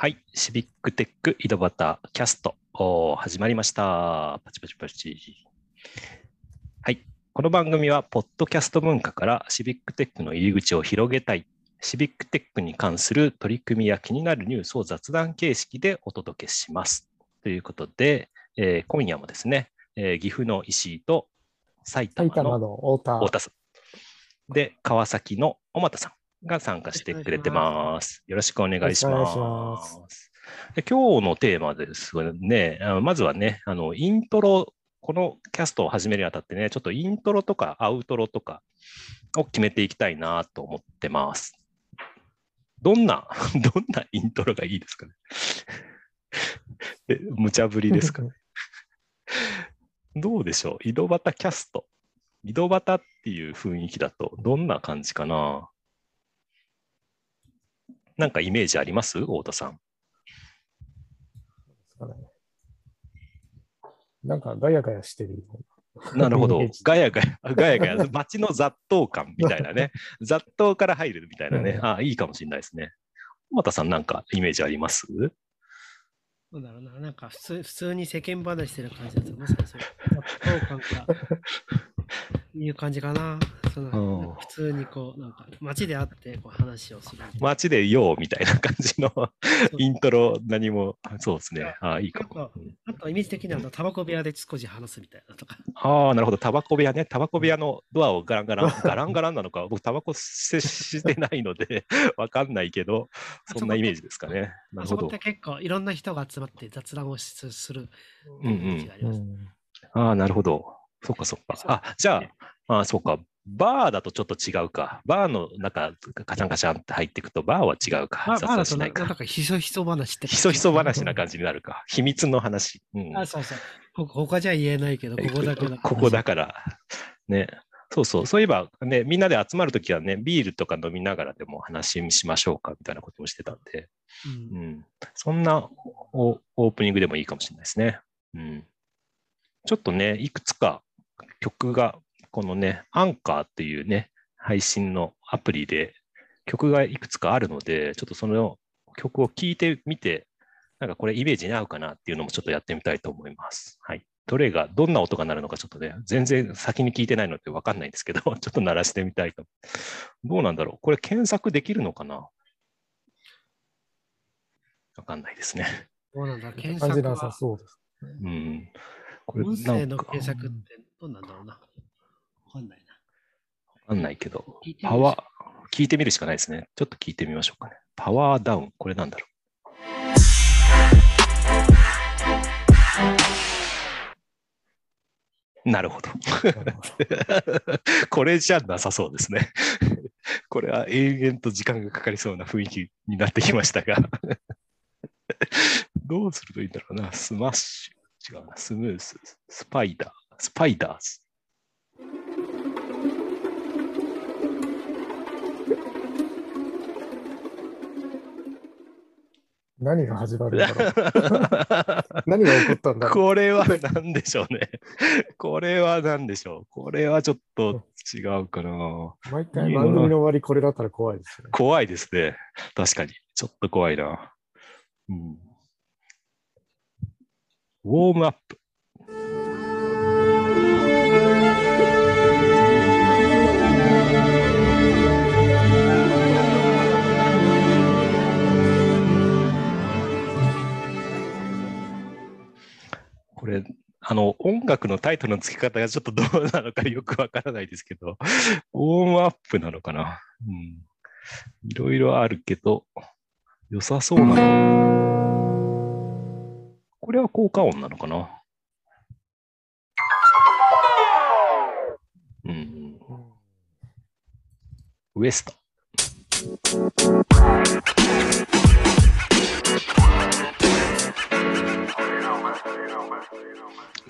はい、シビックテック井戸端キャスト始まりました。パチパチパチ。はい、この番組は、ポッドキャスト文化からシビックテックの入り口を広げたい、シビックテックに関する取り組みや気になるニュースを雑談形式でお届けします。ということで、えー今夜もですね、えー岐阜の石井と埼玉の。太田さん。で、川崎の小俣さんが参加してくれてます。よろしくお願いします。今日のテーマですね、まずはね、あのイントロ、このキャストを始めるにあたってね、ちょっとイントロとかアウトロとかを決めていきたいなと思ってます。どんな、どんなイントロがいいですかね？え無茶ぶりですか どうでしょう？井戸端キャスト。井戸端っていう雰囲気だとどんな感じかな？なんかイメージあります？太田さん。なんかガヤガヤしてる。なるほど。ガヤガヤ、ガヤガヤ、街の雑踏感みたいなね。雑踏から入るみたいなね。うんあいいかもしれないですね。小俣さんなんかイメージあります？なんだろうな、なんか普通普通に世間話してる感じだと、まさにそういう、雑感か、いう感じかな。そのうんなんか普通にこう、なんか街で会ってこう話をする。街でようみたいな感じのイントロ何も、そうですね。あいいかも。あとイメージ的にはタバコ部屋で少し話すみたいなとか。ああ、なるほど。タバコ部屋ね。タバコ部屋のドアをガランガラン、ガランガランなのか、僕タバコ接してないので わかんないけど、そんなイメージですかね。なるほどあそこって。結構いろんな人が集まって雑談をしするうんうんイメージがあります。うん。ああ、なるほど。そっかそっか。あ、じゃあ、あそうか。バーだとちょっと違うか。バーの中、カチャンカチャンって入っていくと、バーは違うか。まあ、雑まあだとなんかひそひそ話って。ひそひそ話な感じになるか。秘密の話。うん、あ、そうそう。ほ他じゃ言えないけど、ここだけだ。ここだから。ね。そうそう。そういえば、ね、みんなで集まるときはね、ビールとか飲みながらでも話しましょうかみたいなこともしてたんで、うんうん。そんなオオープニングでもいいかもしれないですね。うん。ちょっとね、いくつか曲が、このね、アンカーっていうね、配信のアプリで曲がいくつかあるので、ちょっとその曲を聴いてみて、なんかこれイメージに合うかなっていうのもちょっとやってみたいと思います。はい。どれが、どんな音が鳴るのかちょっとね、全然先に聞いてないのでわかんないんですけど、ちょっと鳴らしてみたいと。どうなんだろうこれ検索できるのかな？わかんないですね。どうなんだ、検 感じなさ索は。そうです。うん。これ音声の検索ってどうなんだろうな。わかんないな。わかんないけど、パワー、聞いてみるしかないですね。ちょっと聞いてみましょうかね。パワーダウン、これなんだろう。なるほど。これじゃなさそうですね。これは永遠と時間がかかりそうな雰囲気になってきましたが。どうするといいんだろうな。スマッシュ。違うな。スムース。スパイダー。スパイダーズ。何が始まるんだろう。何が起こったんだろこれは何でしょうね。これは何でしょう。これはちょっと違うかな。う。毎回番組の終わりこれだったら怖いですね。怖いですね。確かに。ちょっと怖いな。うん、ウォームアップ。れ、あの、音楽のタイトルの付け方がちょっとどう なのかよくわからないですけど、ウォームアップなのかな？うん。いろいろあるけど、良さそうなの。これは効果音なのかな？うんウエスト。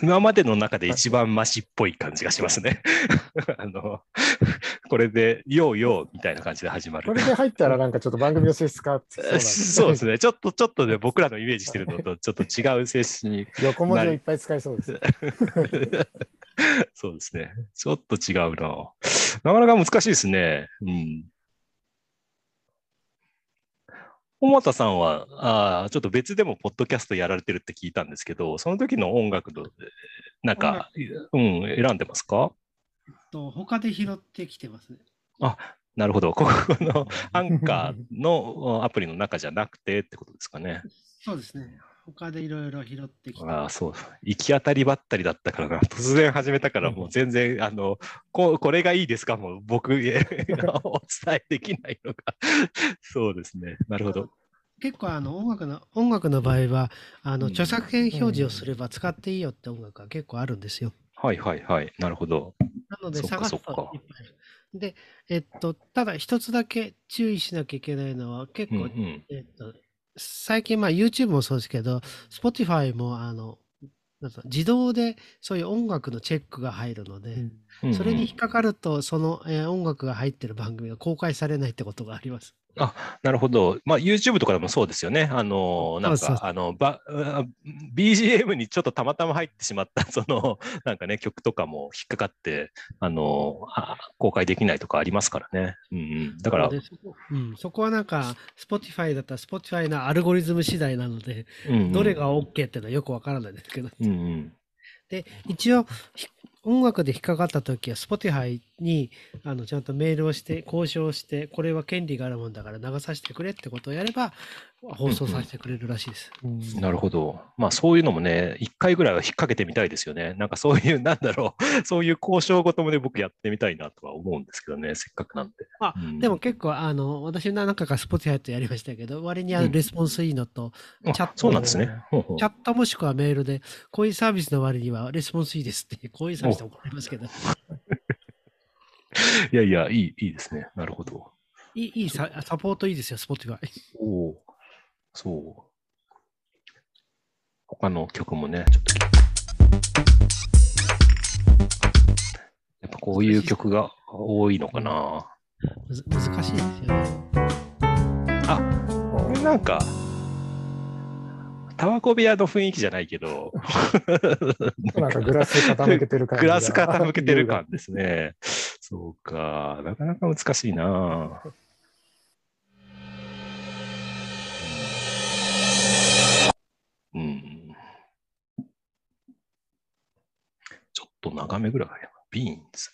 今までの中で一番マシっぽい感じがしますね。あの、これで、ようようみたいな感じで始まる。これで入ったらなんかちょっと番組の性質変わってきそうなんでそうですね。ちょっと、ちょっとね、僕らのイメージしてるのとちょっと違う性質に。横文字をいっぱい使いそうです。そうですね。ちょっと違うな。なかなか難しいですね。うん。小俣さんはあーちょっと別でもポッドキャストやられてるって聞いたんですけど、その時の音楽の、なんか、うん、選んでますか？と他で拾ってきてますね。なるほど。ここの アンカーのアプリの中じゃなくてってことですかね。そうですね。他でいろいろ拾ってきて。ああ、そう。行き当たりばったりだったからな。突然始めたから、もう全然、あの、ここれがいいですか？もう僕、え お伝えできないのが。そうですね。なるほど。結構あの音楽の音楽の場合はあのうん著作権表示をすれば使っていいよって音楽が結構あるんですよ。はいはいはい。なるほど。なので探すとそっかいっぱいある。で、えっと、ただ一つだけ注意しなきゃいけないのは結構、うんうん。えっと、最近まあ YouTube もそうですけど、Spotify もあの、なんか自動でそういう音楽のチェックが入るので、うんうんそれに引っかかると、その、えー音楽が入ってる番組が公開されないってことがあります。なるほど。まあ、YouTube とかでもそうですよね。あの、なんか、あの、ば、あ BGM にちょっとたまたま入ってしまった、その、なんかね、曲とかも引っかかって、あの、あ公開できないとかありますからね。うんうん。だからそこ,、うん、そこはなんか、Spotify だったら Spotify のアルゴリズム次第なので、うんうんどれが OK っていうのはよくわからないですけど、うんうん。で、一応、ひ音楽で引っかかったときは、Spotify にあのちゃんとメールをして、交渉して、これは権利があるもんだから流させてくれってことをやれば、放送させてくれるらしいです。うんなるほど。まあそういうのもね、一回ぐらいは引っ掛けてみたいですよね。なんかそういう、なんだろう、そういう交渉ごともね、僕やってみたいなとは思うんですけどね、せっかくなんで。あうんでも結構、あの、私何回か Spotify とやりましたけど、割にあのうんレスポンスいいのと、あチャットそうなんですね。ほうほうチャットもしくはメールで、こういうサービスの割にはレスポンスいいですって、こういうサービスで怒られますけど、いやいや、いい、いいですね。なるほど。いいいいササポートいいですよ、Spotify。おお、そう。他の曲もね、ちょっと。やっぱこういう曲が多いのかな。むず難しいですよね。なんか、タバコ部屋の雰囲気じゃないけど、なんかグラス傾けてる感。グラス傾けてる感ですね。そうか、なかなか難しいな。うん。ちょっと長めぐらい。ビーンズ。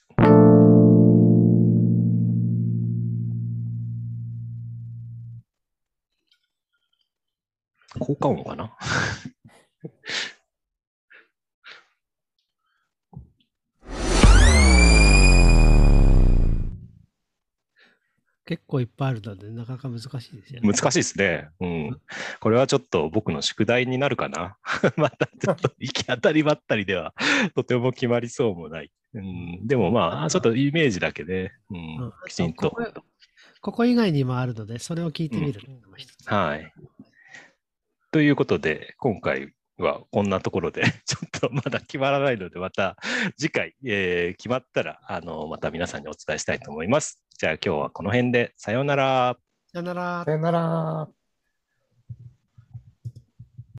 効果音かな？結構いっぱいあるので、なかなか難しいですよね。難しいですね。うん。これはちょっと僕の宿題になるかな？またちょっと行き当たりばったりではとても決まりそうもない。うん、でもまあ、ちょっとイメージだけで、ううんん、きちんと。ここここ以外にもあるので、それを聞いてみるのも一つ。はい。ということで、今回はこんなところで、ちょっとまだ決まらないので、また次回、えー決まったら、あの、また皆さんにお伝えしたいと思います。じゃあ今日はこの辺で、さようなら。さよならさ。よなら。